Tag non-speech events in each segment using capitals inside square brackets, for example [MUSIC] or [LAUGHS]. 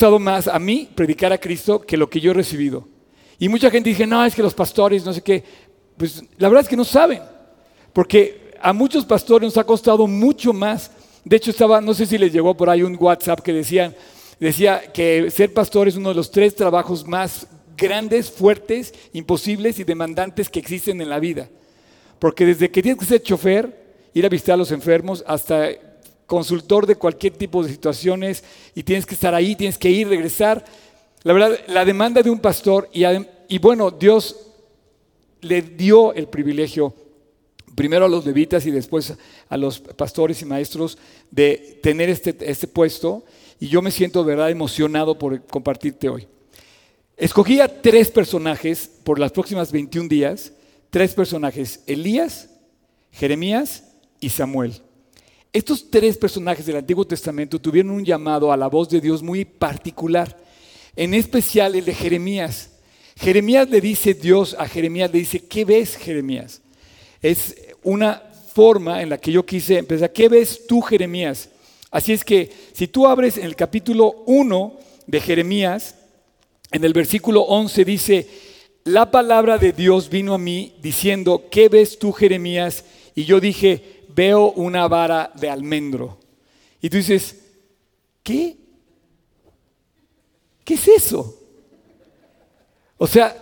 costado más a mí predicar a Cristo que lo que yo he recibido. Y mucha gente dice, no, es que los pastores, no sé qué. Pues la verdad es que no saben. Porque a muchos pastores nos ha costado mucho más. De hecho, estaba, no sé si les llegó por ahí un WhatsApp que decían, decía que ser pastor es uno de los tres trabajos más grandes, fuertes, imposibles y demandantes que existen en la vida. Porque desde que tienes que ser chofer, ir a visitar a los enfermos, hasta consultor de cualquier tipo de situaciones, y tienes que estar ahí, tienes que ir, regresar. La verdad, la demanda de un pastor, y, bueno, Dios le dio el privilegio primero a los levitas y después a los pastores y maestros de tener este, este puesto y yo me siento de verdad emocionado por compartirte hoy. Escogí a tres personajes por las próximas 21 días, tres personajes, Elías, Jeremías y Samuel. Estos tres personajes del Antiguo Testamento tuvieron un llamado a la voz de Dios muy particular, en especial el de Jeremías. Jeremías le dice Dios a Jeremías, le dice, ¿qué ves Jeremías? Es una forma en la que yo quise empezar. ¿Qué ves tú Jeremías? Así es que si tú abres en el capítulo 1 de Jeremías, en el versículo 11 dice, la palabra de Dios vino a mí diciendo, ¿qué ves tú Jeremías? Y yo dije, veo una vara de almendro. Y tú dices, ¿qué? ¿Qué es eso? O sea,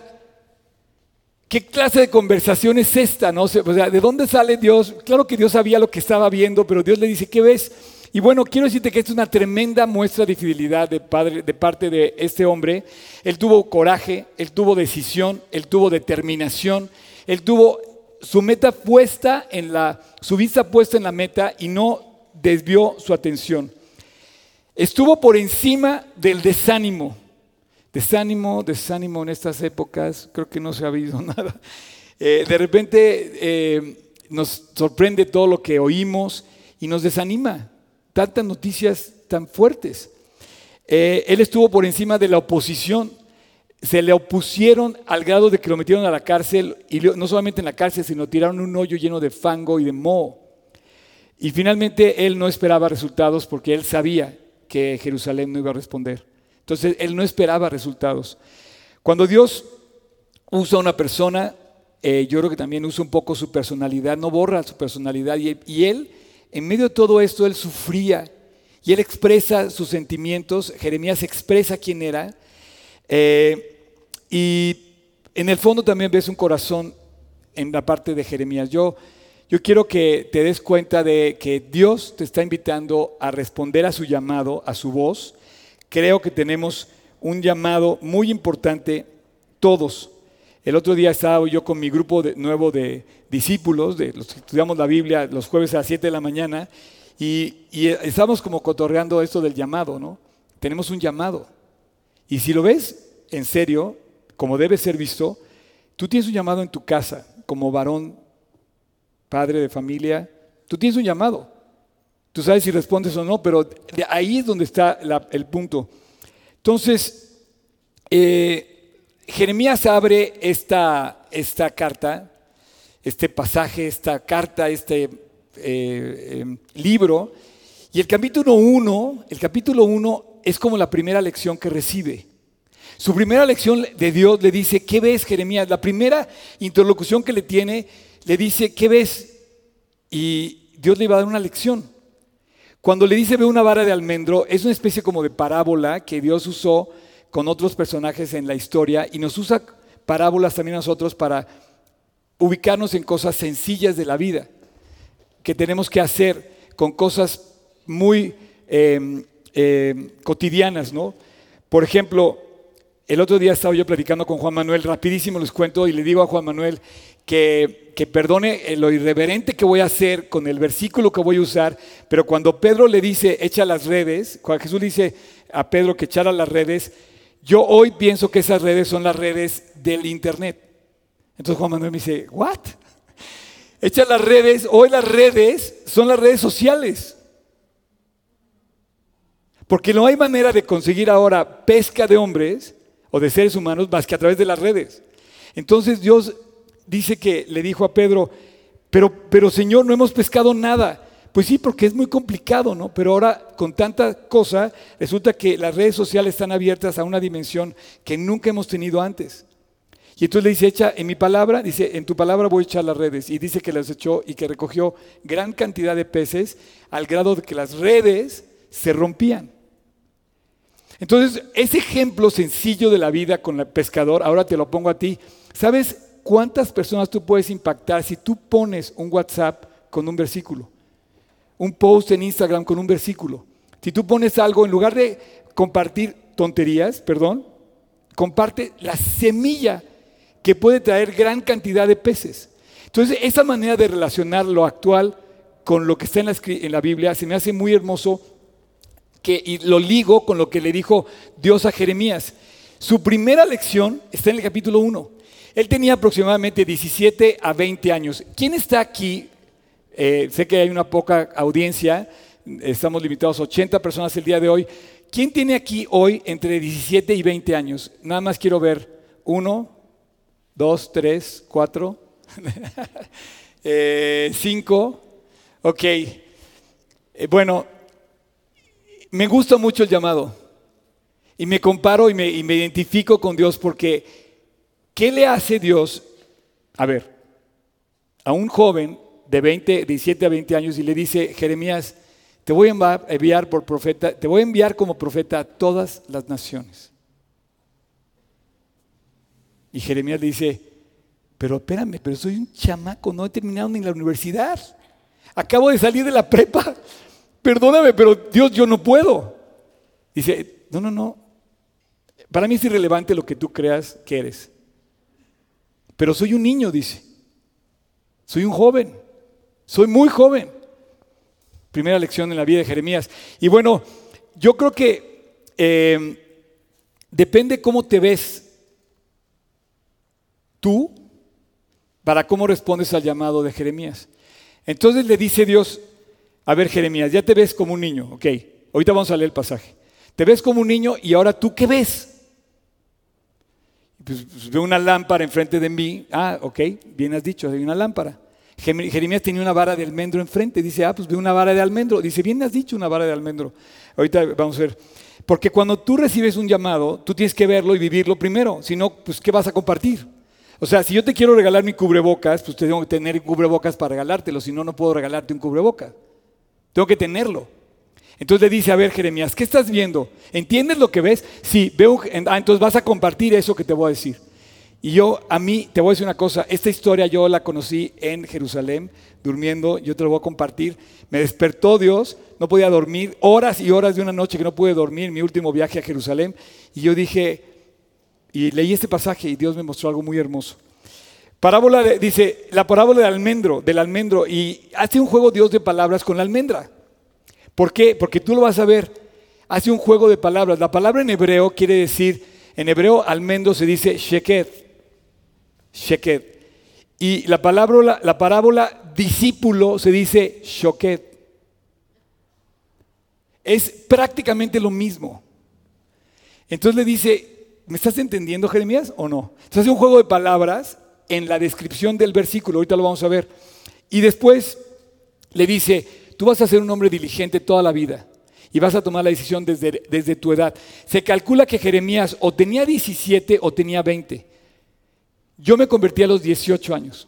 ¿qué clase de conversación es esta? No? O sea, ¿de dónde sale Dios? Claro que Dios sabía lo que estaba viendo, pero Dios le dice, ¿qué ves? Y bueno, quiero decirte que es una tremenda muestra de fidelidad de, padre, de parte de este hombre. Él tuvo coraje, él tuvo decisión, él tuvo determinación, él tuvo su meta puesta en la, su vista puesta en la meta y no desvió su atención. Estuvo por encima del desánimo. Desánimo, desánimo en estas épocas, creo que no se ha habido [LAUGHS] nada. Eh, de repente eh, nos sorprende todo lo que oímos y nos desanima tantas noticias tan fuertes. Eh, él estuvo por encima de la oposición. Se le opusieron al grado de que lo metieron a la cárcel, y no solamente en la cárcel, sino tiraron un hoyo lleno de fango y de moho. Y finalmente él no esperaba resultados porque él sabía que Jerusalén no iba a responder. Entonces él no esperaba resultados. Cuando Dios usa a una persona, eh, yo creo que también usa un poco su personalidad, no borra su personalidad. y él en medio de todo esto, él sufría y él expresa sus sentimientos. Jeremías expresa quién era. Eh, y en el fondo también ves un corazón en la parte de Jeremías. Yo, yo quiero que te des cuenta de que Dios te está invitando a responder a su llamado, a su voz. Creo que tenemos un llamado muy importante todos el otro día estaba yo con mi grupo nuevo de discípulos, de los que estudiamos la Biblia los jueves a las 7 de la mañana, y, y estamos como cotorreando esto del llamado, ¿no? Tenemos un llamado. Y si lo ves en serio, como debe ser visto, tú tienes un llamado en tu casa, como varón, padre de familia, tú tienes un llamado. Tú sabes si respondes o no, pero de ahí es donde está el punto. Entonces, eh, Jeremías abre esta, esta carta, este pasaje, esta carta, este eh, em, libro, y el capítulo 1, el capítulo 1 es como la primera lección que recibe. Su primera lección de Dios le dice, ¿qué ves Jeremías? La primera interlocución que le tiene, le dice, ¿qué ves? Y Dios le va a dar una lección. Cuando le dice, ve una vara de almendro, es una especie como de parábola que Dios usó con otros personajes en la historia y nos usa parábolas también a nosotros para ubicarnos en cosas sencillas de la vida, que tenemos que hacer con cosas muy em, em, cotidianas, ¿no? Por ejemplo, el otro día estaba yo platicando con Juan Manuel, rapidísimo les cuento, y le digo a Juan Manuel que, que perdone lo irreverente que voy a hacer con el versículo que voy a usar, pero cuando Pedro le dice, echa las redes, cuando Jesús dice a Pedro que echara las redes, yo hoy pienso que esas redes son las redes del Internet. Entonces Juan Manuel me dice, ¿what? Echa las redes, hoy las redes son las redes sociales. Porque no hay manera de conseguir ahora pesca de hombres o de seres humanos más que a través de las redes. Entonces Dios dice que le dijo a Pedro, pero, pero Señor, no hemos pescado nada. Pues sí, porque es muy complicado, ¿no? Pero ahora con tanta cosa, resulta que las redes sociales están abiertas a una dimensión que nunca hemos tenido antes. Y entonces le dice, echa en mi palabra, dice, en tu palabra voy a echar las redes. Y dice que las echó y que recogió gran cantidad de peces al grado de que las redes se rompían. Entonces, ese ejemplo sencillo de la vida con el pescador, ahora te lo pongo a ti. ¿Sabes cuántas personas tú puedes impactar si tú pones un WhatsApp con un versículo? Un post en Instagram con un versículo. Si tú pones algo, en lugar de compartir tonterías, perdón, comparte la semilla que puede traer gran cantidad de peces. Entonces, esa manera de relacionar lo actual con lo que está en la, en la Biblia se me hace muy hermoso que, y lo ligo con lo que le dijo Dios a Jeremías. Su primera lección está en el capítulo 1. Él tenía aproximadamente 17 a 20 años. ¿Quién está aquí? Eh, sé que hay una poca audiencia, estamos limitados a 80 personas el día de hoy. ¿Quién tiene aquí hoy entre 17 y 20 años? Nada más quiero ver. Uno, dos, tres, cuatro, [LAUGHS] eh, cinco. Ok. Eh, bueno, me gusta mucho el llamado. Y me comparo y me, identifico con Dios porque ¿qué le hace Dios? A ver, a un joven de 20, 17 a 20 años y le dice, Jeremías, te voy a enviar por profeta, te voy a enviar como profeta a todas las naciones. Y Jeremías le dice, pero espérame, pero soy un chamaco, no he terminado ni la universidad. Acabo de salir de la prepa. Perdóname, pero Dios, yo no puedo. Dice, no, no, no. Para mí es irrelevante lo que tú creas que eres. Pero soy un niño, dice. Soy un joven. Soy muy joven. Primera lección en la vida de Jeremías. Y bueno, yo creo que eh, depende cómo te ves tú para cómo respondes al llamado de Jeremías. Entonces le dice Dios, a ver Jeremías, ya te ves como un niño, ok, ahorita vamos a leer el pasaje. Te ves como un niño y ahora tú qué ves? Pues, pues, veo una lámpara enfrente de mí, ah, ok, bien has dicho, hay una lámpara. Jeremías tenía una vara de almendro enfrente, dice, ah, pues veo una vara de almendro, dice, bien has dicho una vara de almendro. Ahorita vamos a ver. Porque cuando tú recibes un llamado, tú tienes que verlo y vivirlo primero, si no, pues ¿qué vas a compartir? O sea, si yo te quiero regalar mi cubrebocas, pues tengo que tener cubrebocas para regalártelo, si no, no puedo regalarte un cubrebocas. Tengo que tenerlo. Entonces le dice, a ver, Jeremías, ¿qué estás viendo? ¿Entiendes lo que ves? Sí, veo, ah, entonces vas a compartir eso que te voy a decir. Y yo, a mí, te voy a decir una cosa, esta historia yo la conocí en Jerusalén, durmiendo, yo te lo voy a compartir. Me despertó Dios, no podía dormir, horas y horas de una noche que no pude dormir, mi último viaje a Jerusalén. Y yo dije, y leí este pasaje y Dios me mostró algo muy hermoso. Parábola dice, la parábola del almendro, del almendro, y hace un juego Dios de palabras con la almendra. ¿Por qué? Porque tú lo vas a ver. Hace un juego de palabras. La palabra en hebreo quiere decir, en hebreo almendro se dice sheket. Sheket. Y la, palabra, la parábola discípulo se dice shoket. Es prácticamente lo mismo. Entonces le dice, ¿Me estás entendiendo, Jeremías, o no? Entonces hace un juego de palabras en la descripción del versículo, ahorita lo vamos a ver. Y después le dice, tú vas a ser un hombre diligente toda la vida y vas a tomar la decisión desde, desde tu edad. Se calcula que Jeremías o tenía 17 o tenía 20. Yo me convertí a los 18 años.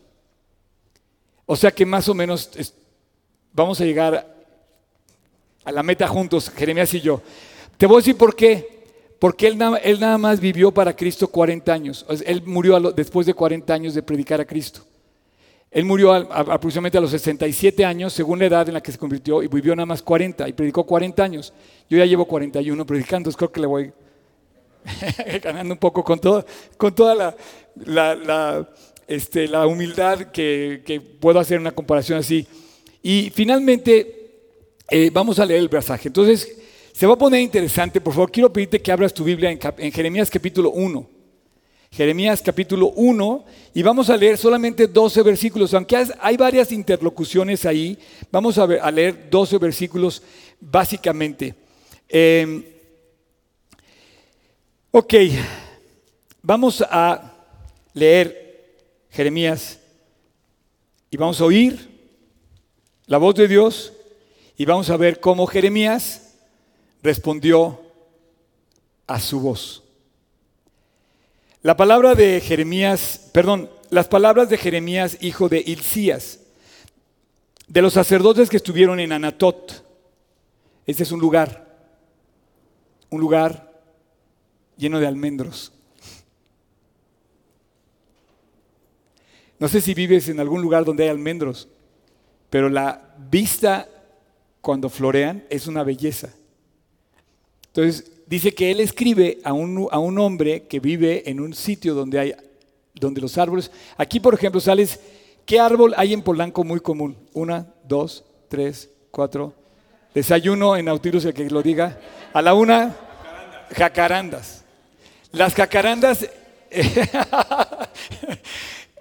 O sea que más o menos vamos a llegar a la meta juntos, Jeremías y yo. Te voy a decir por qué. Porque él nada, más vivió para Cristo 40 años. Él murió después de 40 años de predicar a Cristo. Él murió aproximadamente a los 67 años, según la edad en la que se convirtió, y vivió nada más 40, y predicó 40 años. Yo ya llevo 41 predicando, entonces creo que le voy [LAUGHS] ganando un poco con, con toda la, este, humildad que, puedo hacer una comparación así. Y finalmente, eh, vamos a leer el pasaje. Entonces, se va a poner interesante, por favor, quiero pedirte que abras tu Biblia en, Jeremías capítulo 1. Jeremías capítulo 1 y vamos a leer solamente 12 versículos, aunque hay varias interlocuciones ahí, vamos a, leer 12 versículos básicamente. Em, ok, vamos a leer Jeremías y vamos a oír la voz de Dios Y vamos a ver cómo Jeremías respondió a su voz. La palabra de Jeremías, perdón, las palabras de Jeremías, hijo de Hilcías, de los sacerdotes que estuvieron en Anatot. Este es un lugar, un lugar lleno de almendros. No sé si vives en algún lugar donde hay almendros, pero la vista cuando florean es una belleza. Entonces, dice que él escribe a un, a un hombre que vive en un sitio donde hay donde los árboles. Aquí, por ejemplo, sales. ¿Qué árbol hay en Polanco muy común? Una, dos, tres, cuatro. Desayuno en Nautilus, el que lo diga. A la una, jacarandas. Las jacarandas. [LAUGHS]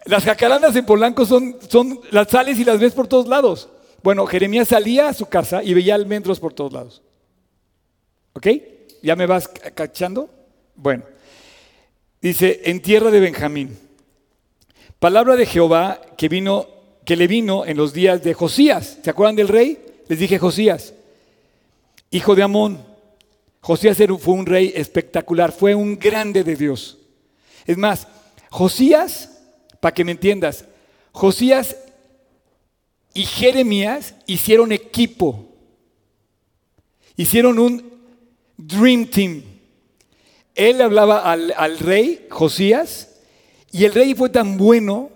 las jacarandas en Polanco son, son, las sales y las ves por todos lados. Bueno, Jeremías salía a su casa y veía almendros por todos lados. ¿Ok? ¿Ya me vas cachando? Bueno, dice, en tierra de Benjamín. Palabra de Jehová que vino, que le vino en los días de Josías. ¿Se acuerdan del rey? Les dije Josías, hijo de Amón. Josías fue un rey espectacular, fue un grande de Dios. Es más, Josías, para que me entiendas, Josías y Jeremías hicieron equipo. Hicieron un Dream Team. Él hablaba al, al rey Josías y el rey fue tan bueno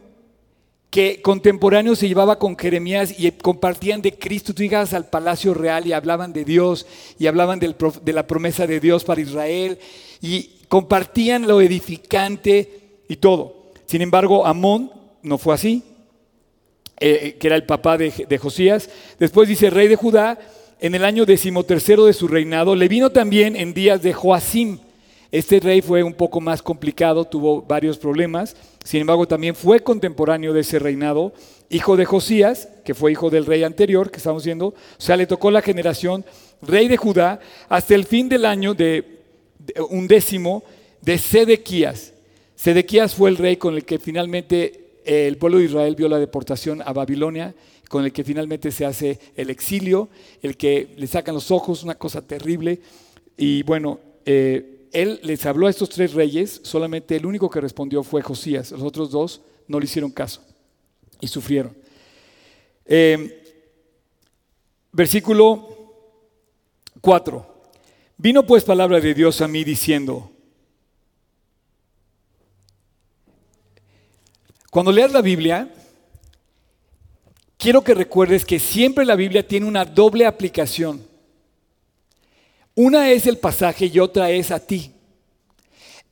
que contemporáneo se llevaba con Jeremías y compartían de Cristo. Tú llegabas al palacio real y hablaban de Dios y hablaban de la promesa de Dios para Israel y compartían lo edificante y todo. Sin embargo, Amón no fue así, eh, que era el papá de, de Josías. Después dice, rey de Judá, en el año decimotercero de su reinado, le vino también en días de Joacim. Este rey fue un poco más complicado, tuvo varios problemas, sin embargo también fue contemporáneo de ese reinado, hijo de Josías, que fue hijo del rey anterior, que estamos viendo, o sea, le tocó la generación rey de Judá hasta el fin del año de, un décimo de Sedequías. Sedequías fue el rey con el que finalmente el pueblo de Israel vio la deportación a Babilonia con el que finalmente se hace el exilio, el que le sacan los ojos, una cosa terrible. Y bueno, eh, él les habló a estos tres reyes, solamente el único que respondió fue Josías, los otros dos no le hicieron caso y sufrieron. Eh, versículo 4. Vino pues palabra de Dios a mí diciendo, cuando leas la Biblia, quiero que recuerdes que siempre la Biblia tiene una doble aplicación. Una es el pasaje y otra es a ti.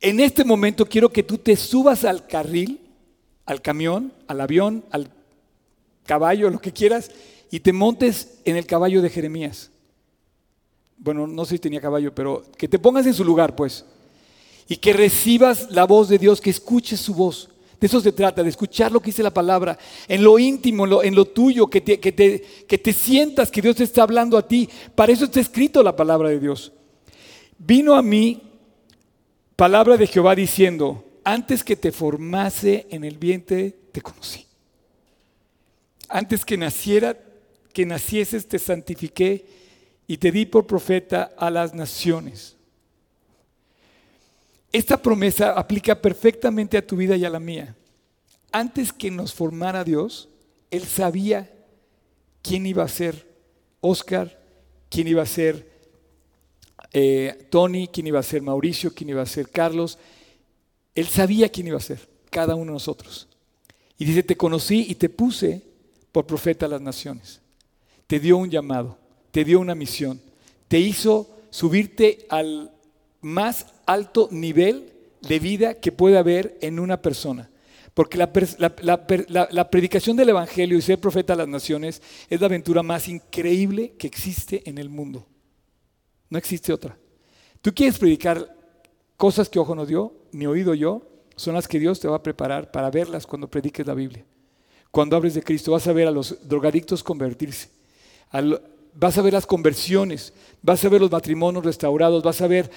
En este momento quiero que tú te subas al carril, al camión, al avión, al caballo, lo que quieras, y te montes en el caballo de Jeremías. Bueno, no sé si tenía caballo, pero que te pongas en su lugar, pues. Y que recibas la voz de Dios, que escuches su voz. De eso se trata, de escuchar lo que dice la palabra, en lo íntimo, en lo, tuyo, que te, que, te, que te sientas que Dios te está hablando a ti. Para eso está escrito la palabra de Dios. Vino a mí palabra de Jehová diciendo, antes que te formase en el vientre, te conocí. Antes que naciera, que nacieses, te santifiqué y te di por profeta a las naciones. Esta promesa aplica perfectamente a tu vida y a la mía. Antes que nos formara Dios, Él sabía quién iba a ser Oscar, quién iba a ser eh, Tony, quién iba a ser Mauricio, quién iba a ser Carlos. Él sabía quién iba a ser cada uno de nosotros. Y dice, te conocí y te puse por profeta a las naciones. Te dio un llamado, te dio una misión, te hizo subirte al más alto nivel de vida que puede haber en una persona. Porque la, predicación del Evangelio y ser profeta a las naciones es la aventura más increíble que existe en el mundo. No existe otra. Tú quieres predicar cosas que ojo no dio, ni oído yo, son las que Dios te va a preparar para verlas cuando prediques la Biblia. Cuando hables de Cristo vas a ver a los drogadictos convertirse, vas a ver las conversiones, vas a ver los matrimonios restaurados, vas a ver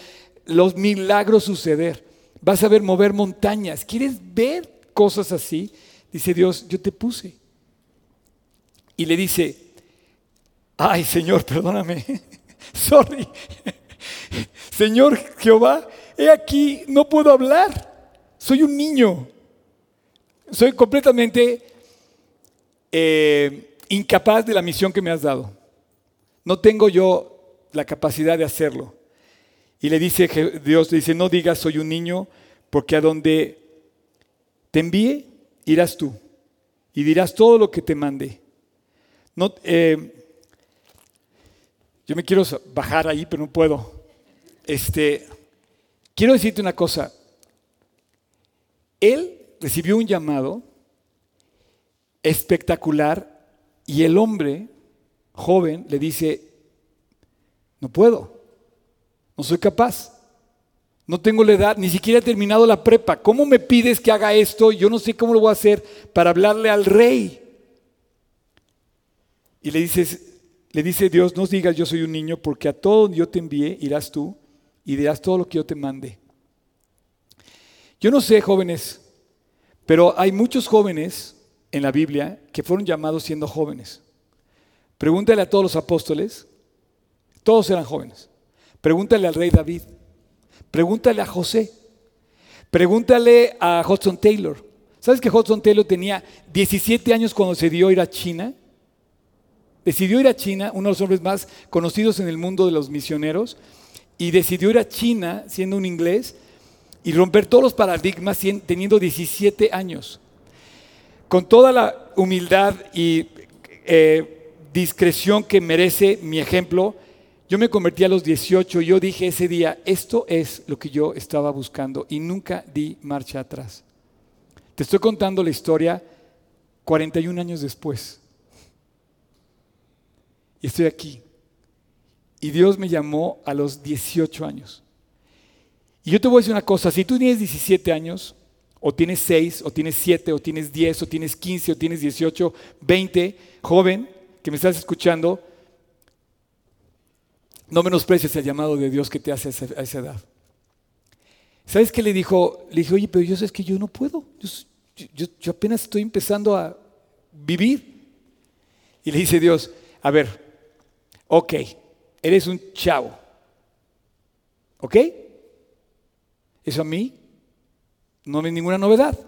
los milagros suceder. Vas a ver mover montañas. ¿Quieres ver cosas así? Dice Dios, yo te puse. Y le dice, Ay, Señor, perdóname. [LAUGHS] Sorry. [LAUGHS] Señor Jehová, he aquí, no puedo hablar. Soy un niño. Soy completamente eh, incapaz de la misión que me has dado. No tengo yo la capacidad de hacerlo. Y le dice Dios, le dice, no digas soy un niño, porque a donde te envíe, irás tú y dirás todo lo que te mande. No, eh, yo me quiero bajar ahí, pero no puedo. Este, quiero decirte una cosa. Él recibió un llamado espectacular y el hombre joven le dice, no puedo, no soy capaz, no tengo la edad, ni siquiera he terminado la prepa. ¿Cómo me pides que haga esto? Yo no sé cómo lo voy a hacer para hablarle al rey. Y le le dice Dios, no digas yo soy un niño, porque a todo donde yo te envíe irás tú y dirás todo lo que yo te mande. Yo no sé, jóvenes, pero hay muchos jóvenes en la Biblia que fueron llamados siendo jóvenes. Pregúntale a todos los apóstoles, todos eran jóvenes. Pregúntale al rey David, pregúntale a José, pregúntale a Hudson Taylor. ¿Sabes que Hudson Taylor tenía 17 años cuando a ir a China? decidió ir a China, uno de los hombres más conocidos en el mundo de los misioneros, y decidió ir a China siendo un inglés y romper todos los paradigmas teniendo 17 años. Con toda la humildad y eh, discreción que merece mi ejemplo, yo me convertí a los 18 y yo dije ese día, esto es lo que yo estaba buscando y nunca di marcha atrás. Te estoy contando la historia 41 años después y estoy aquí. Y Dios me llamó a los 18 años. Y yo te voy a decir una cosa, si tú tienes 17 años, o tienes 6, o tienes 7, o tienes 10, o tienes 15, o tienes 18, 20, joven que me estás escuchando, no menosprecies el llamado de Dios que te hace a esa edad. ¿Sabes qué le dijo? Le dije, oye, pero yo sé que yo no puedo. Yo, apenas estoy empezando a vivir. Y le dice Dios, a ver, Ok, eres un chavo. ¿Ok? Eso a mí no es ninguna novedad.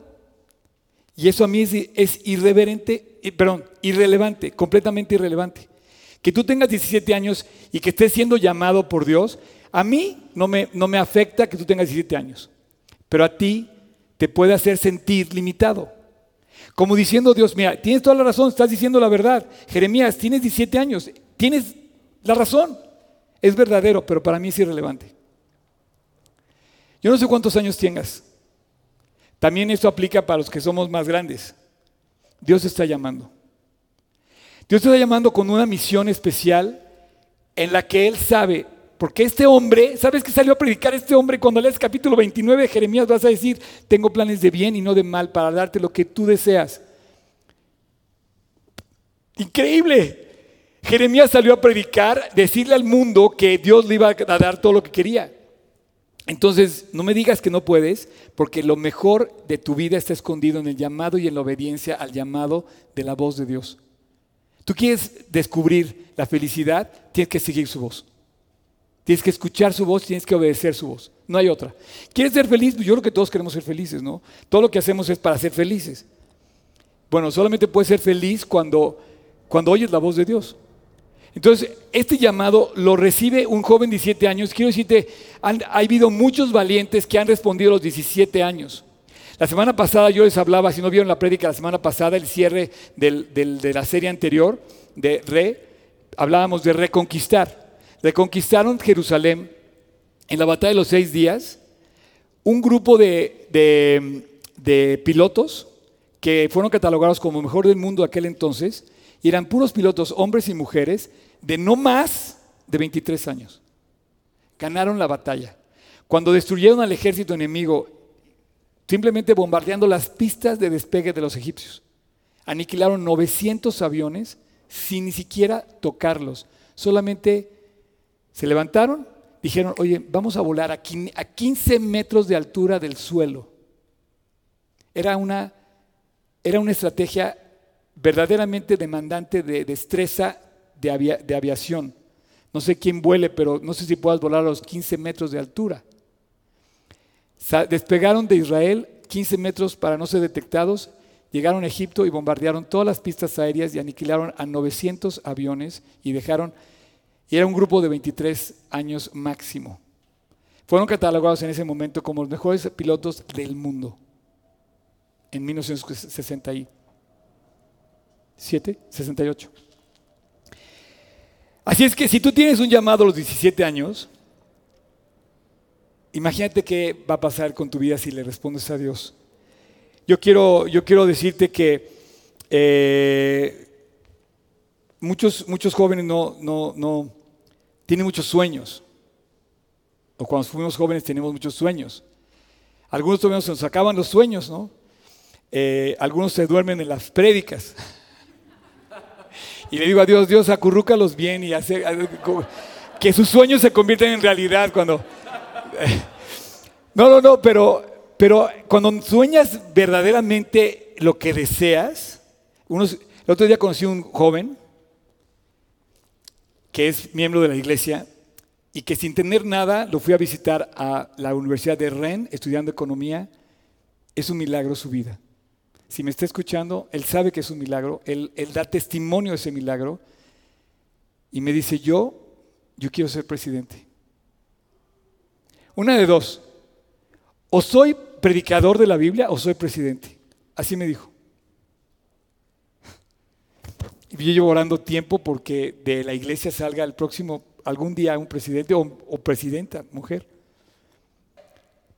Y eso a mí es, irreverente, eh, perdón, irrelevante, completamente irrelevante. Que tú tengas 17 años y que estés siendo llamado por Dios, a mí no me, no me afecta que tú tengas 17 años, pero a ti te puede hacer sentir limitado. Como diciendo Dios, mira, tienes toda la razón, estás diciendo la verdad. Jeremías, tienes 17 años, tienes la razón es verdadero, pero para mí es irrelevante. Yo no sé cuántos años tengas. También esto aplica para los que somos más grandes. Dios está llamando. Dios está llamando con una misión especial en la que Él sabe, porque este hombre, ¿sabes que salió a predicar este hombre cuando lees capítulo 29 de Jeremías? Vas a decir, tengo planes de bien y no de mal para darte lo que tú deseas. Increíble. Jeremías salió a predicar, decirle al mundo que Dios le iba a dar todo lo que quería. Entonces, no me digas que no puedes, porque lo mejor de tu vida está escondido en el llamado y en la obediencia al llamado de la voz de Dios. Tú quieres descubrir la felicidad, tienes que seguir su voz. Tienes que escuchar su voz, tienes que obedecer su voz. No hay otra. ¿Quieres ser feliz? Yo creo que todos queremos ser felices, ¿no? Todo lo que hacemos es para ser felices. Bueno, solamente puedes ser feliz cuando, cuando oyes la voz de Dios. Entonces, este llamado lo recibe un joven de 17 años. Quiero decirte, ha habido muchos valientes que han respondido a los 17 años. La semana pasada yo les hablaba, si no vieron la prédica la semana pasada, el cierre de la serie anterior de Re, hablábamos de reconquistar. Reconquistaron Jerusalén en la batalla de los seis días un grupo de, de pilotos que fueron catalogados como mejor del mundo aquel entonces, y eran puros pilotos, hombres y mujeres, de no más de 23 años. Ganaron la batalla. Cuando destruyeron al ejército enemigo, simplemente bombardeando las pistas de despegue de los egipcios, aniquilaron 900 aviones sin ni siquiera tocarlos. Solamente se levantaron, dijeron, oye, vamos a volar a 15 metros de altura del suelo. Era una, era una estrategia verdaderamente demandante de destreza de, de aviación. No sé quién vuele, pero no sé si puedas volar a los 15 metros de altura. Despegaron de Israel 15 metros para no ser detectados, llegaron a Egipto y bombardearon todas las pistas aéreas y aniquilaron a 900 aviones y dejaron, y era un grupo de 23 años máximo. Fueron catalogados en ese momento como los mejores pilotos del mundo en 1967, 68. Así es que si tú tienes un llamado a los 17 años, imagínate qué va a pasar con tu vida si le respondes a Dios. Yo quiero, yo quiero decirte que eh, muchos, muchos jóvenes no, no, no tienen muchos sueños. O cuando fuimos jóvenes tenemos muchos sueños. Algunos todavía se nos acaban los sueños, ¿no? Eh, algunos se duermen en las prédicas. [LAUGHS] Y le digo a Dios, Dios, acurrúcalos bien y hace que sus sueños se conviertan en realidad cuando... [LAUGHS] No, no, no, pero, pero cuando sueñas verdaderamente lo que deseas, unos, el otro día conocí a un joven que es miembro de la iglesia y que sin tener nada lo fui a visitar a la Universidad de Rennes estudiando economía. Es un milagro su vida. Si me está escuchando, él sabe que es un milagro, él, da testimonio de ese milagro y me dice, yo, yo quiero ser presidente. Una de dos, o soy predicador de la Biblia o soy presidente. Así me dijo. Y yo llevo orando tiempo porque de la iglesia salga el próximo, algún día un presidente o, presidenta, mujer.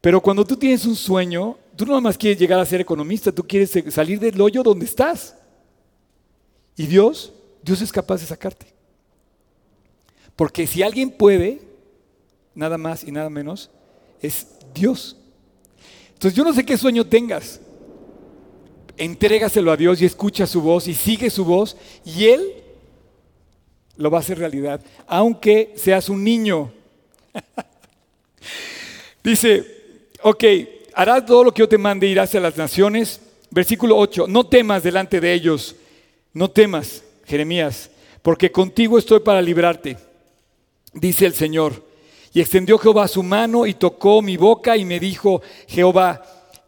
Pero cuando tú tienes un sueño, Tú no más quieres llegar a ser economista, tú quieres salir del hoyo donde estás. Y Dios, Dios es capaz de sacarte. Porque si alguien puede, nada más y nada menos, es Dios. Entonces yo no sé qué sueño tengas. Entrégaselo a Dios y escucha su voz y sigue su voz y Él lo va a hacer realidad, aunque seas un niño. [LAUGHS] Dice, ok, harás todo lo que yo te mande, irás a las naciones. Versículo 8, no temas delante de ellos, no temas, Jeremías, porque contigo estoy para librarte, dice el Señor. Y extendió Jehová su mano y tocó mi boca y me dijo, Jehová,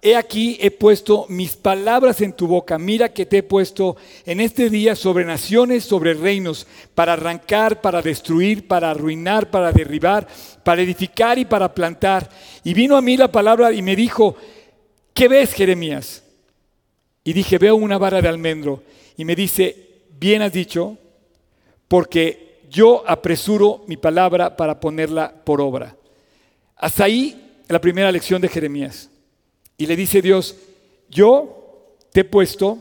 he aquí he puesto mis palabras en tu boca, mira que te he puesto en este día sobre naciones, sobre reinos, para arrancar, para destruir, para arruinar, para derribar, para edificar y para plantar. Y vino a mí la palabra y me dijo, ¿qué ves, Jeremías? Y dije, veo una vara de almendro. Y me dice, bien has dicho, porque yo apresuro mi palabra para ponerla por obra. Hasta ahí la primera lección de Jeremías. Y le dice Dios, yo te he puesto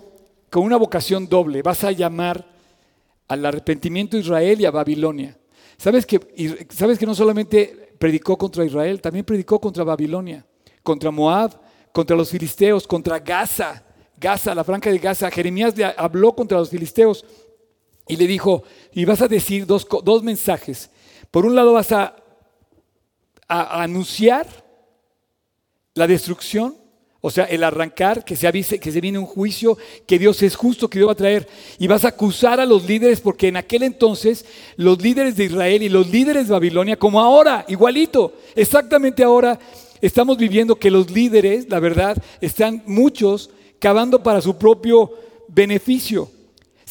con una vocación doble, vas a llamar al arrepentimiento de Israel y a Babilonia. ¿Sabes que, ¿Sabes que no solamente predicó contra Israel, también predicó contra Babilonia, contra Moab, contra los filisteos, contra Gaza, Gaza, la franca de Gaza. Jeremías habló contra los filisteos y le dijo, y vas a decir dos, dos mensajes. Por un lado vas a, a anunciar la destrucción o sea, el arrancar, que se avise, que se viene un juicio, que Dios es justo, que Dios va a traer. Y vas a acusar a los líderes, porque en aquel entonces los líderes de Israel y los líderes de Babilonia, como ahora, igualito, exactamente ahora, estamos viviendo que los líderes, la verdad, están muchos cavando para su propio beneficio.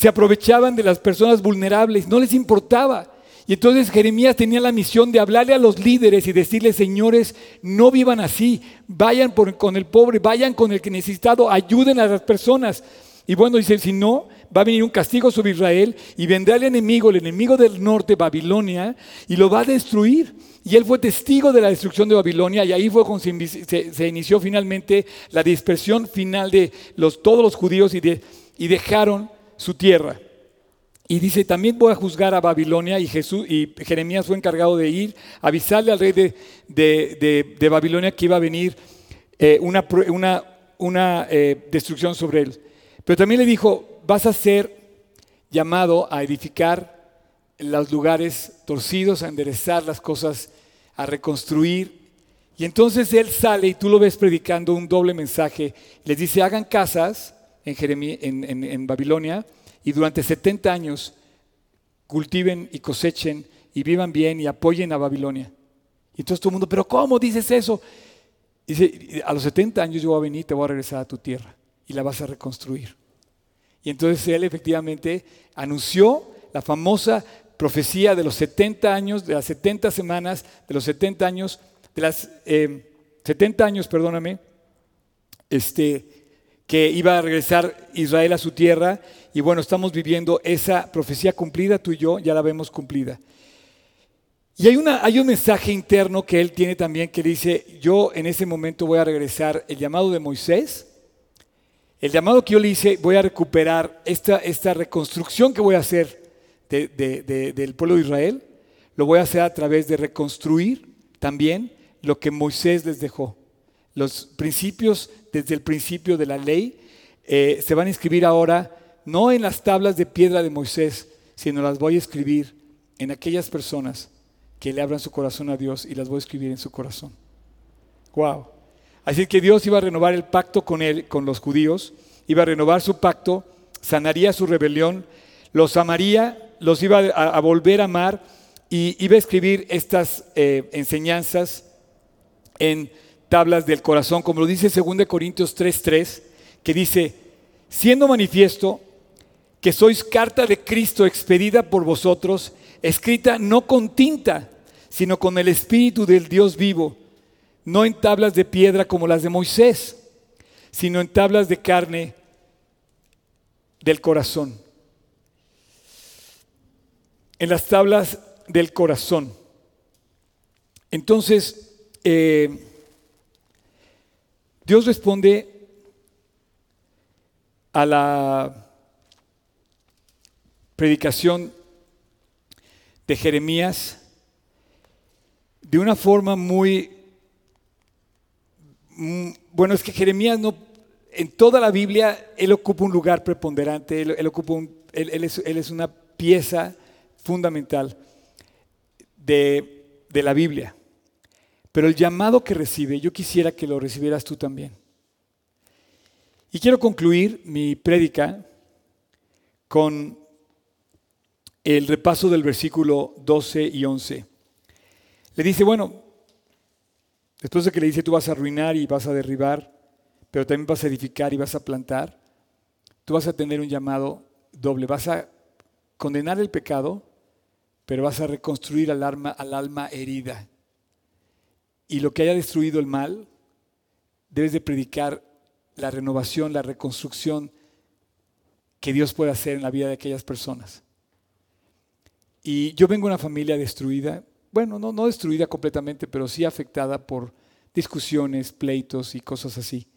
Se aprovechaban de las personas vulnerables, no les importaba. Y entonces Jeremías tenía la misión de hablarle a los líderes y decirles, señores, no vivan así, vayan con el pobre, vayan con el que necesitado, ayuden a las personas. Y bueno, dice, si no, va a venir un castigo sobre Israel y vendrá el enemigo, el enemigo del norte, Babilonia, y lo va a destruir. Y él fue testigo de la destrucción de Babilonia y ahí fue cuando se, inició finalmente la dispersión final de los, todos los judíos y, y dejaron su tierra. Y dice, también voy a juzgar a Babilonia y, Jesús, y Jeremías fue encargado de ir, avisarle al rey de, Babilonia que iba a venir eh, una, una, eh, destrucción sobre él. Pero también le dijo, vas a ser llamado a edificar los lugares torcidos, a enderezar las cosas, a reconstruir. Y entonces él sale y tú lo ves predicando un doble mensaje. Les dice, hagan casas en, en Babilonia y durante 70 años cultiven y cosechen y vivan bien y apoyen a Babilonia. Y entonces todo el mundo, pero ¿cómo dices eso? Dice, a los 70 años yo voy a venir te voy a regresar a tu tierra y la vas a reconstruir. Y entonces él efectivamente anunció la famosa profecía de los 70 años, de las 70 semanas, de los 70 años, de las 70 eh, años, perdóname, este, que iba a regresar Israel a su tierra. Y bueno, estamos viviendo esa profecía cumplida, tú y yo ya la vemos cumplida. Y hay, una, hay un mensaje interno que él tiene también que dice, yo en ese momento voy a regresar el llamado de Moisés, el llamado que yo le hice, voy a recuperar esta, esta reconstrucción que voy a hacer del pueblo de Israel, lo voy a hacer a través de reconstruir también lo que Moisés les dejó. Los principios desde el principio de la ley eh, se van a escribir ahora no en las tablas de piedra de Moisés, sino las voy a escribir en aquellas personas que le abran su corazón a Dios y las voy a escribir en su corazón. Wow. Así que Dios iba a renovar el pacto con él, con los judíos, iba a renovar su pacto, sanaría su rebelión, los amaría, los iba a, volver a amar y iba a escribir estas eh, enseñanzas en tablas del corazón, como lo dice 2 Corintios 3:3, que dice, siendo manifiesto que sois carta de Cristo expedida por vosotros, escrita no con tinta, sino con el Espíritu del Dios vivo, no en tablas de piedra como las de Moisés, sino en tablas de carne del corazón. En las tablas del corazón. Entonces, eh, Dios responde a la predicación de Jeremías de una forma muy... Mm, bueno, es que Jeremías no... En toda la Biblia, él ocupa un lugar preponderante, él, ocupa él, es, una pieza fundamental de la Biblia. Pero el llamado que recibe, yo quisiera que lo recibieras tú también. Y quiero concluir mi prédica con el repaso del versículo 12 y 11. Le dice, bueno, después de que le dice tú vas a arruinar y vas a derribar, pero también vas a edificar y vas a plantar, tú vas a tener un llamado doble, vas a condenar el pecado, pero vas a reconstruir al alma, al alma herida. Y lo que haya destruido el mal, debes de predicar la renovación, la reconstrucción que Dios puede hacer en la vida de aquellas personas. Y yo vengo de una familia destruida, bueno, no, no destruida completamente, pero sí afectada por discusiones, pleitos y cosas así.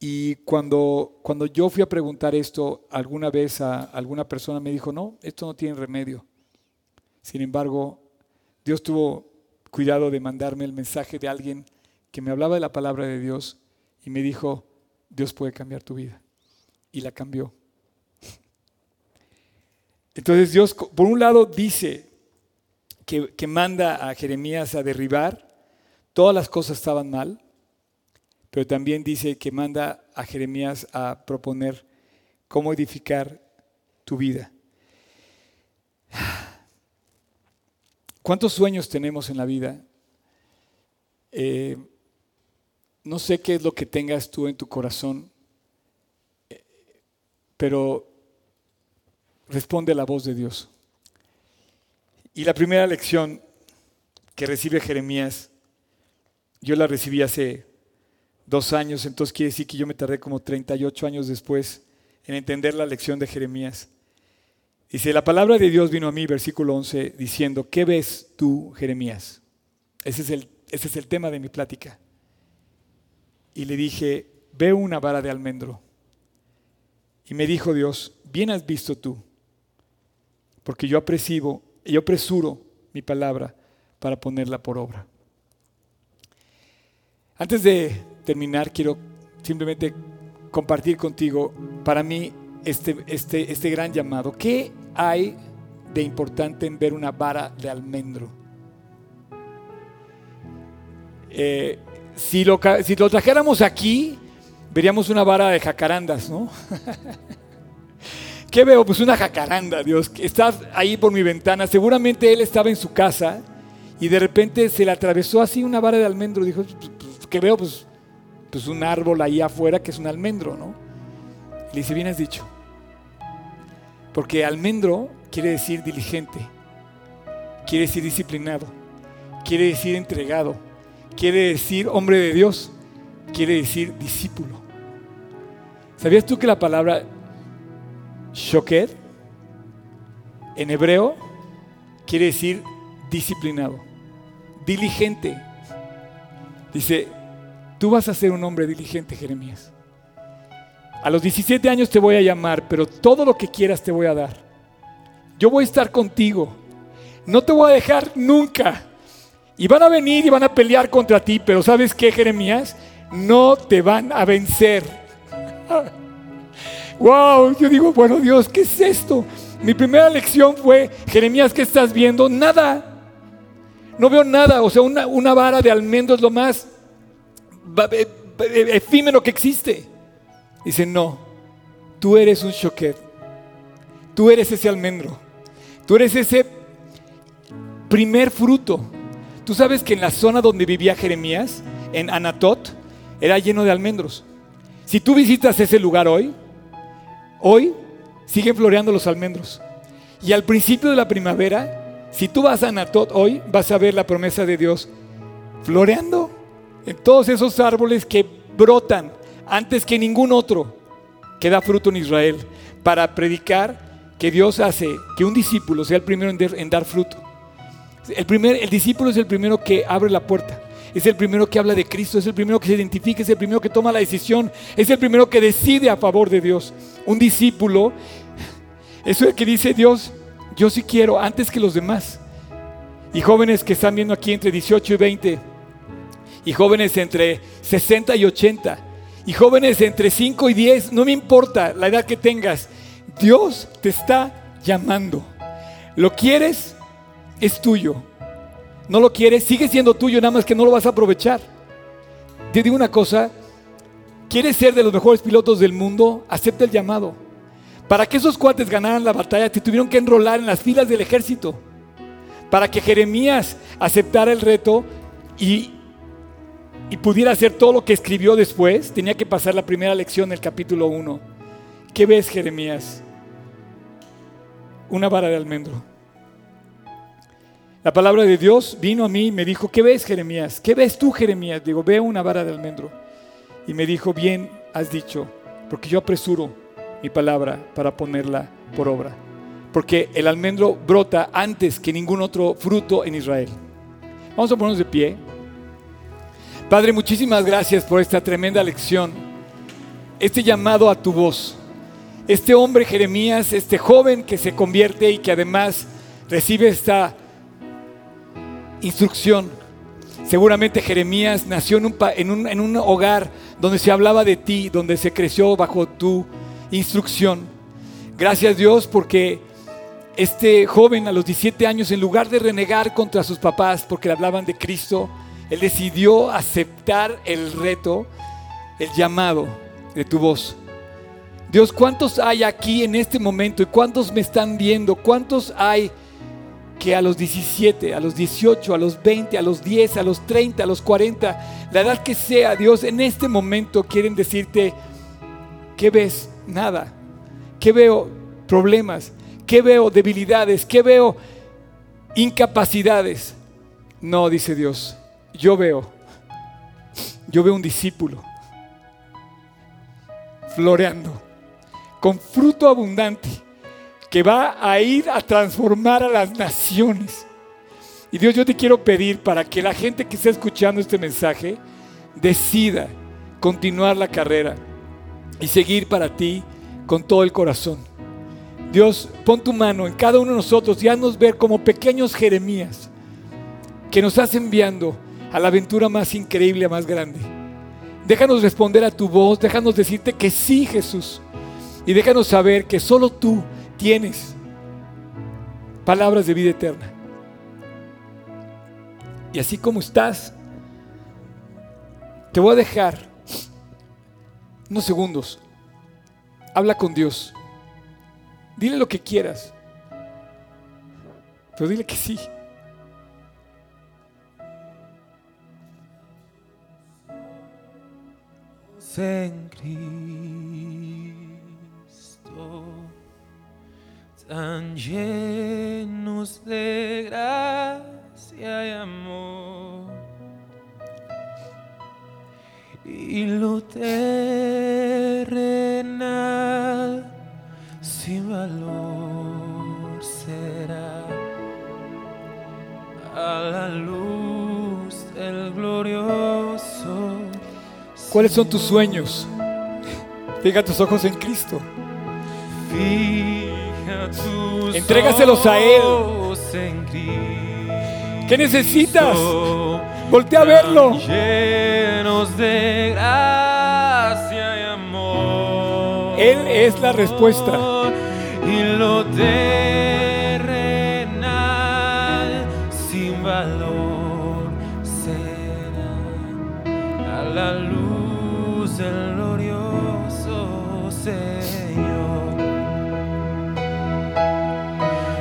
Y cuando, cuando yo fui a preguntar esto alguna vez a alguna persona, me dijo, no, esto no tiene remedio. Sin embargo, Dios tuvo cuidado de mandarme el mensaje de alguien que me hablaba de la palabra de Dios y me dijo, Dios puede cambiar tu vida. Y la cambió. Entonces Dios, por un lado, dice que, que manda a Jeremías a derribar, todas las cosas estaban mal, pero también dice que manda a Jeremías a proponer cómo edificar tu vida. ¿Cuántos sueños tenemos en la vida? Eh, no sé qué es lo que tengas tú en tu corazón, pero responde a la voz de Dios. Y la primera lección que recibe Jeremías, yo la recibí hace dos años, entonces quiere decir que yo me tardé como 38 años después en entender la lección de Jeremías. Dice, la palabra de Dios vino a mí, versículo 11, diciendo, ¿qué ves tú, Jeremías? Ese es el, ese es el tema de mi plática. Y le dije, veo una vara de almendro. Y me dijo Dios, bien has visto tú, porque yo apresuro, yo apresuro mi palabra para ponerla por obra. Antes de terminar, quiero simplemente compartir contigo, para mí, este, este, este gran llamado. ¿Qué hay de importante en ver una vara de almendro? Eh, si, lo, trajéramos aquí, veríamos una vara de jacarandas, ¿no? [LAUGHS] ¿Qué veo? Pues una jacaranda, Dios, está ahí por mi ventana. Seguramente él estaba en su casa y de repente se le atravesó así una vara de almendro. Dijo, pues, pues, ¿qué veo? Pues, pues un árbol ahí afuera que es un almendro, ¿no? le dice, bien has dicho. Porque almendro quiere decir diligente, quiere decir disciplinado, quiere decir entregado, quiere decir hombre de Dios, quiere decir discípulo. ¿Sabías tú que la palabra Shoked, en hebreo, quiere decir disciplinado, diligente. Dice, tú vas a ser un hombre diligente, Jeremías. A los 17 años te voy a llamar, pero todo lo que quieras te voy a dar. Yo voy a estar contigo. No te voy a dejar nunca. Y van a venir y van a pelear contra ti, pero ¿sabes qué, Jeremías? No te van a vencer. [LAUGHS] wow, yo digo, bueno Dios, ¿qué es esto? Mi primera lección fue, Jeremías, ¿qué estás viendo? Nada. No veo nada. O sea, una, vara de almendro es lo más efímero que existe. Dice, no, tú eres un choquet. Tú eres ese almendro. Tú eres ese primer fruto. Tú sabes que en la zona donde vivía Jeremías, en Anatot, era lleno de almendros. Si tú visitas ese lugar hoy, Hoy siguen floreando los almendros. Y al principio de la primavera, si tú vas a Natot hoy, vas a ver la promesa de Dios floreando en todos esos árboles que brotan antes que ningún otro que da fruto en Israel para predicar que Dios hace que un discípulo sea el primero en dar fruto. El, primer, el discípulo es el primero que abre la puerta es el primero que habla de Cristo, es el primero que se identifica, es el primero que toma la decisión, es el primero que decide a favor de Dios. Un discípulo, eso es el que dice Dios, yo sí quiero antes que los demás. Y jóvenes que están viendo aquí entre 18 y 20, y jóvenes entre 60 y 80, y jóvenes entre 5 y 10, no me importa la edad que tengas, Dios te está llamando. ¿Lo quieres? Es tuyo no lo quieres, sigue siendo tuyo, nada más que no lo vas a aprovechar. Te digo una cosa, quieres ser de los mejores pilotos del mundo, acepta el llamado. Para que esos cuates ganaran la batalla, te tuvieron que enrolar en las filas del ejército. Para que Jeremías aceptara el reto y, y pudiera hacer todo lo que escribió después, tenía que pasar la primera lección del capítulo 1. ¿Qué ves, Jeremías? Una vara de almendro. La palabra de Dios vino a mí y me dijo, ¿qué ves Jeremías? ¿Qué ves tú Jeremías? Digo, veo una vara de almendro. Y me dijo, bien has dicho, porque yo apresuro mi palabra para ponerla por obra. Porque el almendro brota antes que ningún otro fruto en Israel. Vamos a ponernos de pie. Padre, muchísimas gracias por esta tremenda lección. Este llamado a tu voz. Este hombre Jeremías, este joven que se convierte y que además recibe esta instrucción. Seguramente Jeremías nació en un, hogar donde se hablaba de ti, donde se creció bajo tu instrucción. Gracias Dios porque este joven a los 17 años, en lugar de renegar contra sus papás porque le hablaban de Cristo, él decidió aceptar el reto, el llamado de tu voz. Dios, ¿cuántos hay aquí en este momento y cuántos me están viendo? ¿Cuántos hay? que a los 17, a los 18, a los 20, a los 10, a los 30, a los 40, la edad que sea, Dios en este momento quieren decirte, ¿qué ves? Nada. ¿Qué veo? Problemas. ¿Qué veo? Debilidades. ¿Qué veo? Incapacidades. No, dice Dios, yo veo, yo veo un discípulo floreando, con fruto abundante que va a ir a transformar a las naciones. Y Dios, yo te quiero pedir para que la gente que está escuchando este mensaje decida continuar la carrera y seguir para ti con todo el corazón. Dios, pon tu mano en cada uno de nosotros y haznos ver como pequeños Jeremías que nos estás enviando a la aventura más increíble, más grande. Déjanos responder a tu voz, déjanos decirte que sí, Jesús. Y déjanos saber que solo tú tienes palabras de vida eterna. Y así como estás, te voy a dejar unos segundos. Habla con Dios. Dile lo que quieras. Pero dile que sí. En Cristo, tan llenos de gracia y amor, y lo ¿Cuáles son tus sueños? Fija tus ojos en Cristo. Entrégaselos a Él. ¿Qué necesitas? Voltea a verlo. Llenos de gracia y amor. Él es la respuesta. Y lo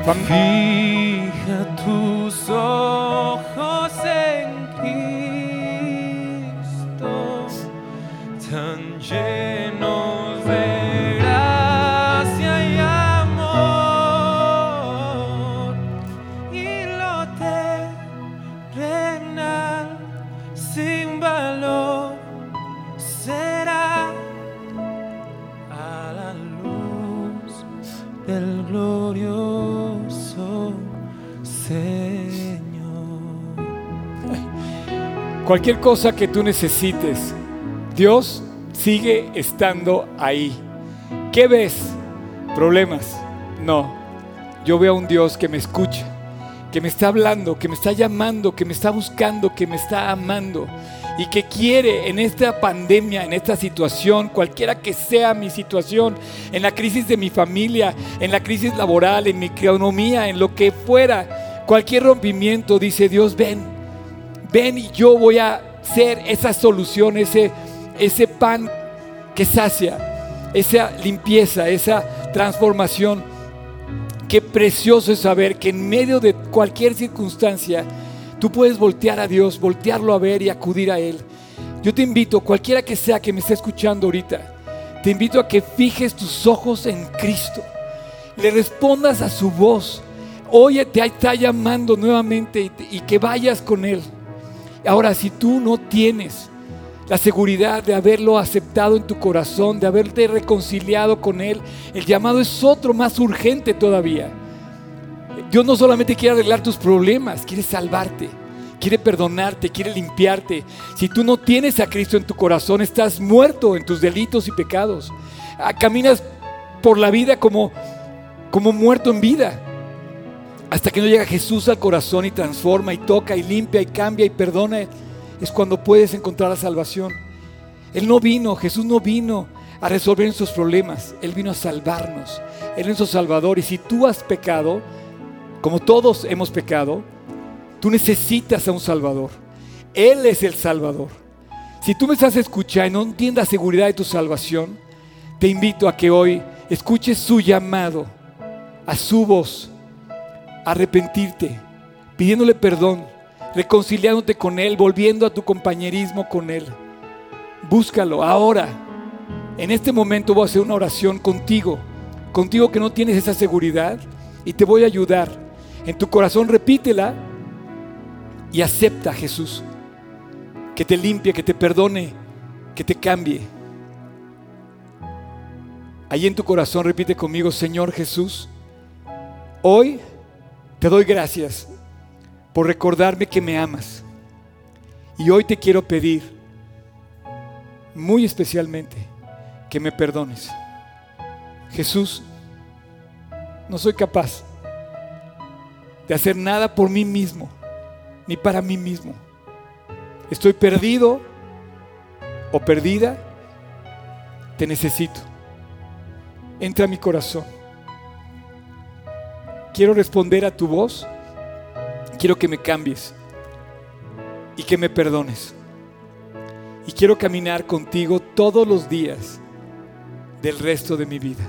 Fam- Fija tus Señor. Cualquier cosa que tú necesites, Dios sigue estando ahí. ¿Qué ves? ¿Problemas? No. Yo veo a un Dios que me escucha, que me está hablando, que me está llamando, que me está buscando, que me está amando y que quiere en esta pandemia, en esta situación, cualquiera que sea mi situación, en la crisis de mi familia, en la crisis laboral, en mi economía, en lo que fuera, cualquier rompimiento, dice Dios, ven, ven y yo voy a ser esa solución, ese, ese pan que sacia, esa limpieza, esa transformación. Qué precioso es saber que en medio de cualquier circunstancia tú puedes voltear a Dios, voltearlo a ver y acudir a Él. Yo te invito, cualquiera que sea que me esté escuchando ahorita, te invito a que fijes tus ojos en Cristo, le respondas a su voz. Hoy te está llamando nuevamente y, y que vayas con Él. Ahora, si tú no tienes la seguridad de haberlo aceptado en tu corazón, de haberte reconciliado con Él, el llamado es otro más urgente todavía. Dios no solamente quiere arreglar tus problemas, quiere salvarte, quiere perdonarte, quiere limpiarte. Si tú no tienes a Cristo en tu corazón, estás muerto en tus delitos y pecados. Ah, Caminas por la vida como, como muerto en vida. Hasta que no llega Jesús al corazón y transforma y toca y limpia y cambia y perdona, es cuando puedes encontrar la salvación. Él no vino, Jesús no vino a resolver nuestros problemas, Él vino a salvarnos. Él es nuestro Salvador y si tú has pecado, como todos hemos pecado, tú necesitas a un Salvador. Él es el Salvador. Si tú me estás escuchando y no entiendas seguridad de tu salvación, te invito a que hoy escuches su llamado, a su voz, arrepentirte, pidiéndole perdón, reconciliándote con Él, volviendo a tu compañerismo con Él. Búscalo ahora. En este momento voy a hacer una oración contigo, contigo que no tienes esa seguridad y te voy a ayudar. En tu corazón repítela y acepta a Jesús. Que te limpie, que te perdone, que te cambie. Allí en tu corazón repite conmigo, Señor Jesús, hoy te doy gracias por recordarme que me amas. Y hoy te quiero pedir, muy especialmente, que me perdones. Jesús, no soy capaz de hacer nada por mí mismo, ni para mí mismo. Estoy perdido o perdida. Te necesito. Entra a mi corazón. Quiero responder a tu voz. Quiero que me cambies y que me perdones. Y quiero caminar contigo todos los días del resto de mi vida.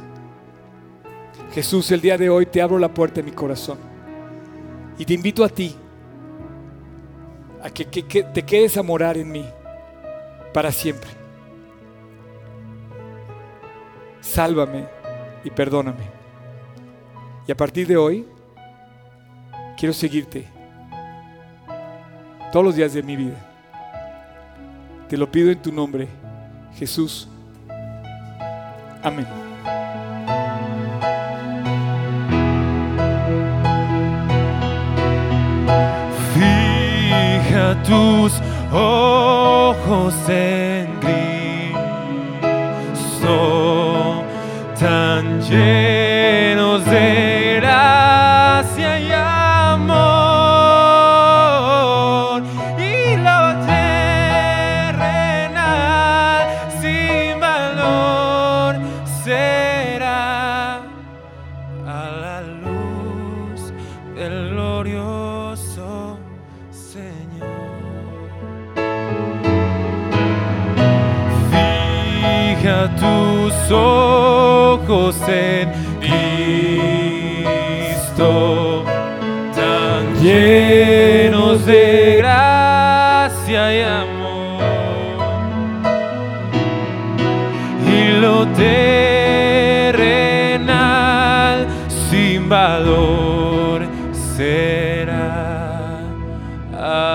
Jesús, el día de hoy te abro la puerta de mi corazón y te invito a ti a que, que- te quedes a morar en mí para siempre. Sálvame y perdóname. Y a partir de hoy quiero seguirte todos los días de mi vida. Te lo pido en tu nombre, Jesús. Amén. Fija tus ojos en Cristo, tan llenos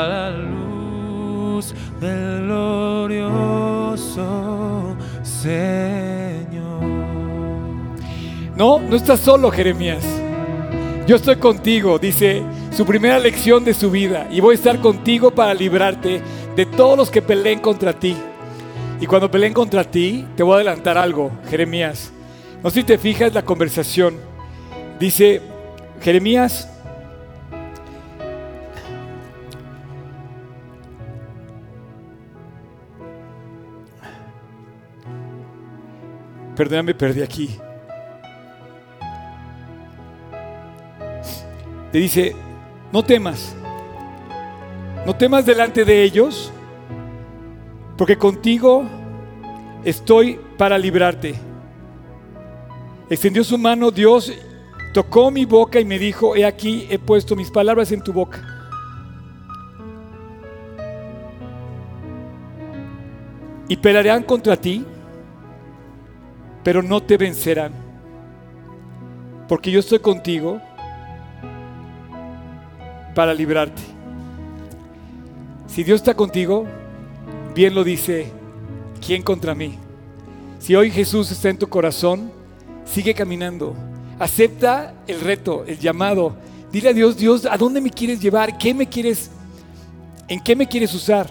la luz del glorioso Señor. No, no estás solo, Jeremías. Yo estoy contigo, dice su primera lección de su vida, y voy a estar contigo para librarte de todos los que peleen contra ti. Y cuando peleen contra ti, te voy a adelantar algo, Jeremías. No sé si te fijas la conversación. Dice Jeremías, perdóname, perdí aquí. Te dice, no temas, no temas delante de ellos, porque contigo estoy para librarte. Extendió su mano Dios, tocó mi boca y me dijo, he aquí, he puesto mis palabras en tu boca. Y pelearán contra ti, pero no te vencerán, porque yo estoy contigo para librarte. Si Dios está contigo, bien lo dice, ¿quién contra mí? Si hoy Jesús está en tu corazón, sigue caminando. Acepta el reto, el llamado. Dile a Dios, Dios, ¿a dónde me quieres llevar? ¿Qué me quieres? ¿En qué me quieres usar?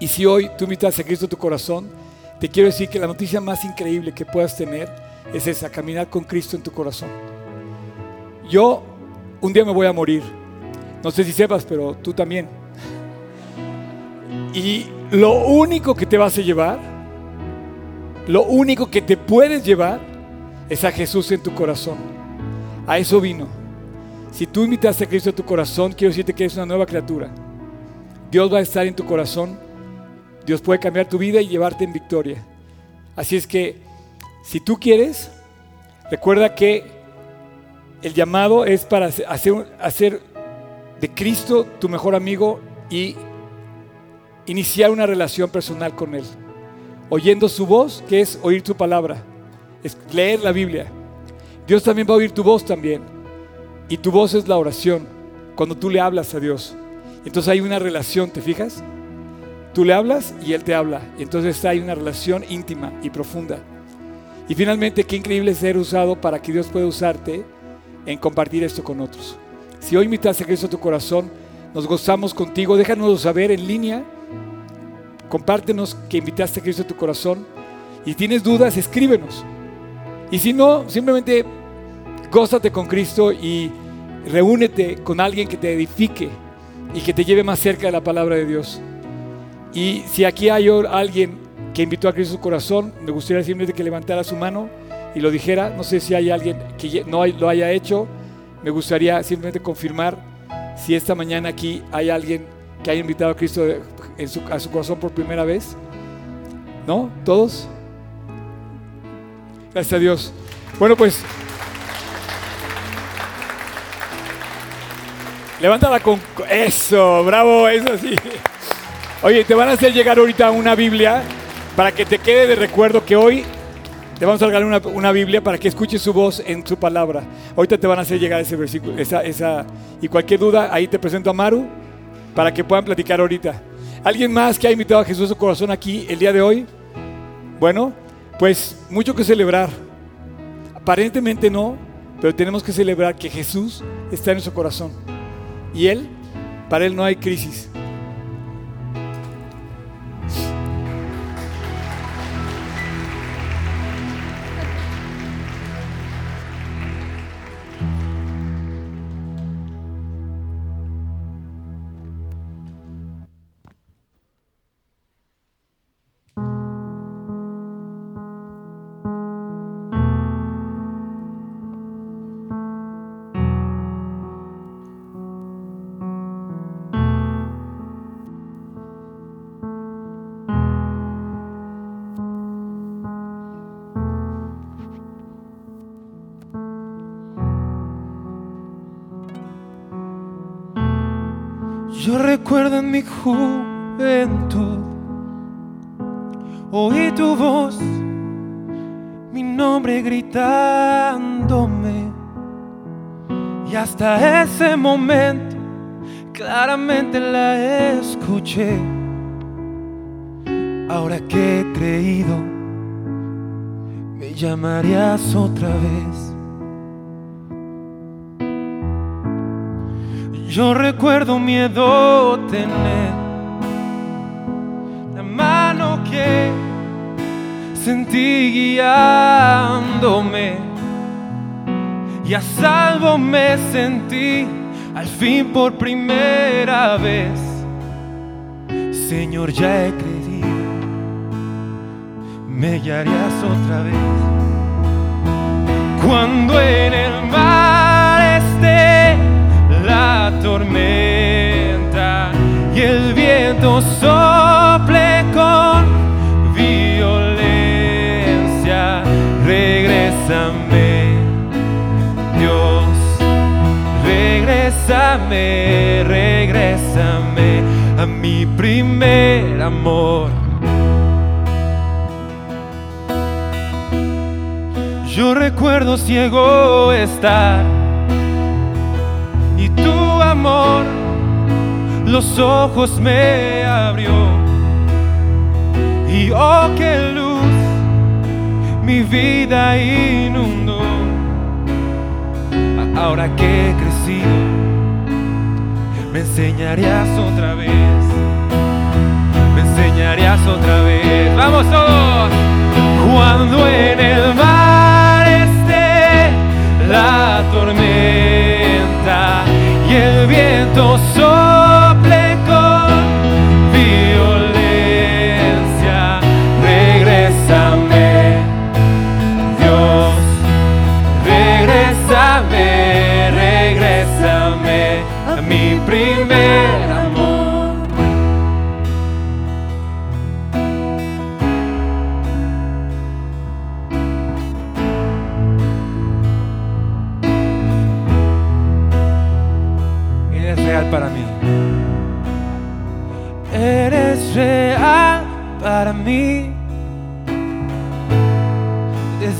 Y si hoy tú invitas a Cristo a tu corazón, te quiero decir que la noticia más increíble que puedas tener es esa, caminar con Cristo en tu corazón. Yo un día me voy a morir. No sé si sepas, pero tú también. Y lo único que te vas a llevar, lo único que te puedes llevar, es a Jesús en tu corazón. A eso vino. Si tú invitaste a Cristo a tu corazón, quiero decirte que eres una nueva criatura. Dios va a estar en tu corazón. Dios puede cambiar tu vida y llevarte en victoria. Así es que, si tú quieres, recuerda que el llamado es para hacer, de Cristo tu mejor amigo y iniciar una relación personal con Él. Oyendo su voz, que es oír tu palabra, es leer la Biblia. Dios también va a oír tu voz también. Y tu voz es la oración, cuando tú le hablas a Dios. Entonces hay una relación, ¿te fijas? Tú le hablas y Él te habla. Y entonces hay una relación íntima y profunda. Y finalmente, qué increíble ser usado para que Dios pueda usarte en compartir esto con otros. Si hoy invitas a Cristo a tu corazón, nos gozamos contigo. Déjanoslo saber en línea. Compártenos que invitaste a Cristo a tu corazón. Y tienes dudas, escríbenos. Y si no, simplemente gózate con Cristo y reúnete con alguien que te edifique y que te lleve más cerca de la palabra de Dios. Y si aquí hay alguien que invitó a Cristo su corazón, me gustaría simplemente que levantara su mano y lo dijera. No sé si hay alguien que no lo haya hecho. Me gustaría simplemente confirmar si esta mañana aquí hay alguien que haya invitado a Cristo a su corazón por primera vez. ¿No? ¿Todos? Gracias a Dios. Bueno, pues Levántala con... Eso, bravo, eso sí. Oye, te van a hacer llegar ahorita una Biblia para que te quede de recuerdo que hoy te vamos a regalar una, Biblia para que escuches su voz en su palabra. Ahorita te van a hacer llegar ese versículo, esa, esa, y cualquier duda, ahí te presento a Maru para que puedan platicar ahorita. ¿Alguien más que ha invitado a Jesús a su corazón aquí el día de hoy? Bueno, pues mucho que celebrar. Aparentemente no, pero tenemos que celebrar que Jesús está en nuestro corazón. Y Él, para Él no hay crisis. Recuerdo en mi juventud, oí tu voz, mi nombre gritándome. Y hasta ese momento claramente la escuché. Ahora que he creído, me llamarías otra vez. Yo recuerdo miedo tener la mano que sentí guiándome y a salvo me sentí al fin por primera vez. Señor, ya he creído, me guiarías otra vez. Cuando en el mar y el viento sople con violencia, regrésame, Dios, regrésame, regrésame a mi primer amor. Yo recuerdo ciego estar los ojos me abrió. Y oh, qué luz mi vida inundó. Ahora que he crecido, me enseñarías otra vez. Me enseñarías otra vez. Vamos todos. Cuando en el mar esté la tormenta el viento sople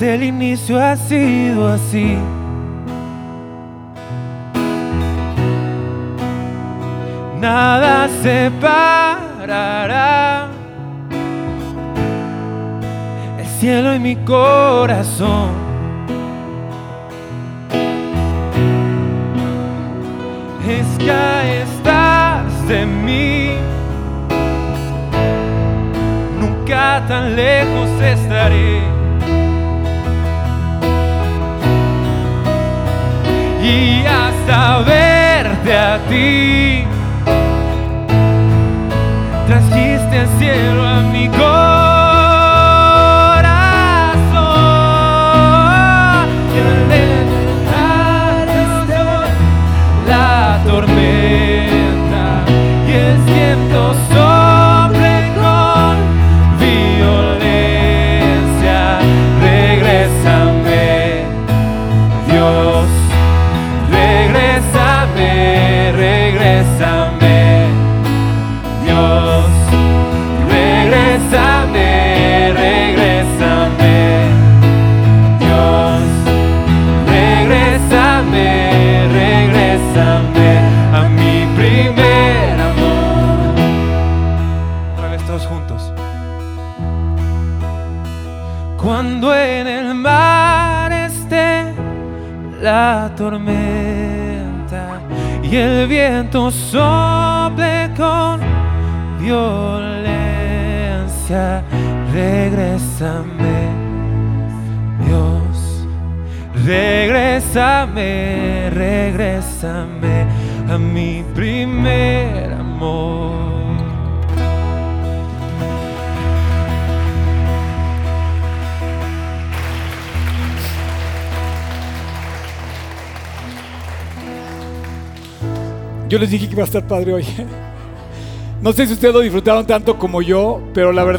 El inicio ha sido así. Nada separará el cielo y mi corazón. es que estás de mí. Nunca tan lejos estaré. Y hasta verte a ti, trajiste el cielo a mi corazón. Viento sople con violencia, regrésame, Dios, regrésame, regrésame a mi primer Yo les dije que iba a estar padre hoy. [LAUGHS] No sé si ustedes lo disfrutaron tanto como yo, pero la verdad